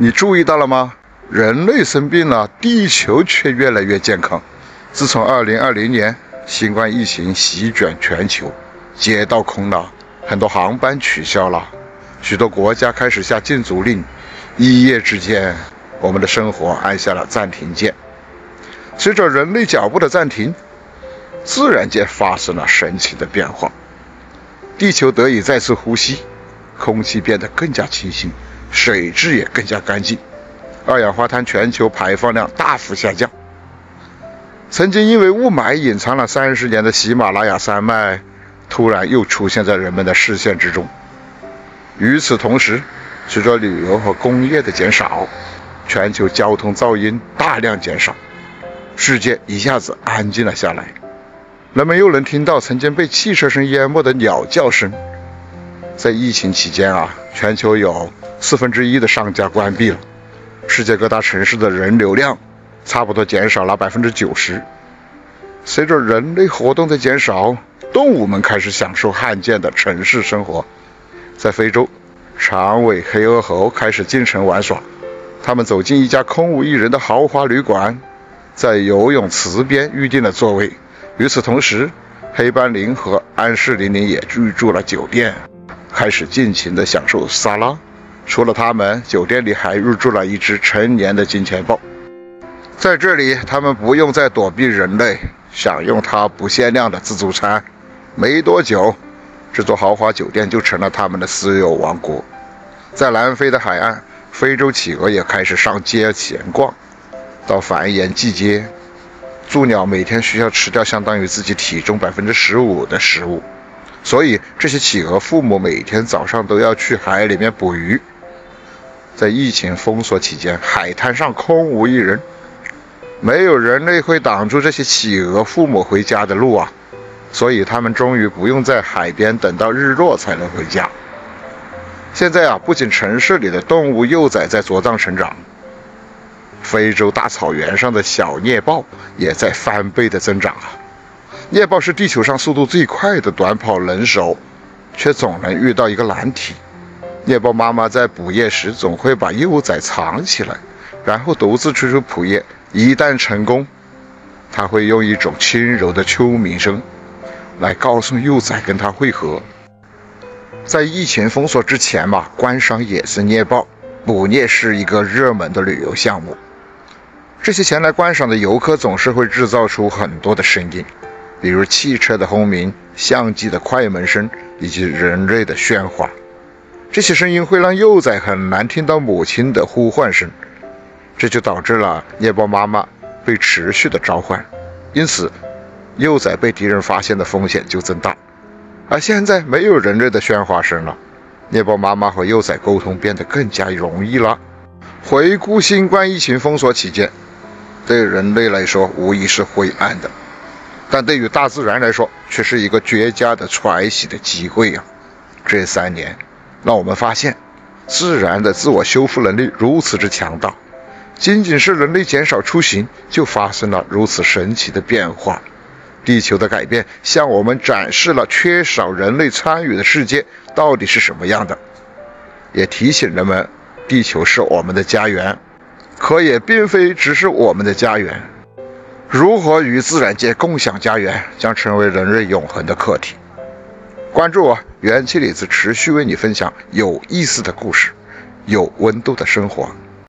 你注意到了吗？人类生病了，地球却越来越健康。自从2020年新冠疫情席卷全球，街道空了，很多航班取消了，许多国家开始下禁足令，一夜之间，我们的生活按下了暂停键。随着人类脚步的暂停，自然界发生了神奇的变化，地球得以再次呼吸，空气变得更加清新，水质也更加干净。二氧化碳全球排放量大幅下降。曾经因为雾霾隐藏了三十年的喜马拉雅山脉，突然又出现在人们的视线之中。与此同时，随着旅游和工业的减少，全球交通噪音大量减少，世界一下子安静了下来。人们又能听到曾经被汽车声淹没的鸟叫声。在疫情期间啊，全球有四分之一的商家关闭了。世界各大城市的人流量差不多减少了百分之九十。随着人类活动的减少，动物们开始享受罕见的城市生活。在非洲，长尾黑额猴开始进城玩耍。他们走进一家空无一人的豪华旅馆，在游泳池边预定了座位。与此同时，黑斑羚和安氏羚羚也入住了酒店，开始尽情地享受沙拉。除了他们，酒店里还入住了一只成年的金钱豹。在这里，他们不用再躲避人类，享用它不限量的自助餐。没多久，这座豪华酒店就成了他们的私有王国。在南非的海岸，非洲企鹅也开始上街闲逛。到繁衍季节，助鸟每天需要吃掉相当于自己体重百分之十五的食物，所以这些企鹅父母每天早上都要去海里面捕鱼。在疫情封锁期间，海滩上空无一人，没有人类会挡住这些企鹅父母回家的路啊！所以他们终于不用在海边等到日落才能回家。现在啊，不仅城市里的动物幼崽在茁壮成长，非洲大草原上的小猎豹也在翻倍的增长啊！猎豹是地球上速度最快的短跑能手，却总能遇到一个难题。猎豹妈妈在捕猎时总会把幼崽藏起来，然后独自追逐捕猎。一旦成功，它会用一种轻柔的秋鸣声来告诉幼崽跟它会合。在疫情封锁之前嘛，观赏野生猎豹捕猎是一个热门的旅游项目。这些前来观赏的游客总是会制造出很多的声音，比如汽车的轰鸣、相机的快门声以及人类的喧哗。这些声音会让幼崽很难听到母亲的呼唤声，这就导致了猎豹妈妈被持续的召唤，因此幼崽被敌人发现的风险就增大。而现在没有人类的喧哗声了，猎豹妈妈和幼崽沟通变得更加容易了。回顾新冠疫情封锁期间，对人类来说无疑是灰暗的，但对于大自然来说却是一个绝佳的喘息的机会呀！这三年。让我们发现，自然的自我修复能力如此之强大，仅仅是人类减少出行，就发生了如此神奇的变化。地球的改变向我们展示了缺少人类参与的世界到底是什么样的，也提醒人们，地球是我们的家园，可也并非只是我们的家园。如何与自然界共享家园，将成为人类永恒的课题。关注我，元气李子持续为你分享有意思的故事，有温度的生活。